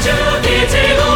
천주기 제국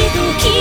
しく消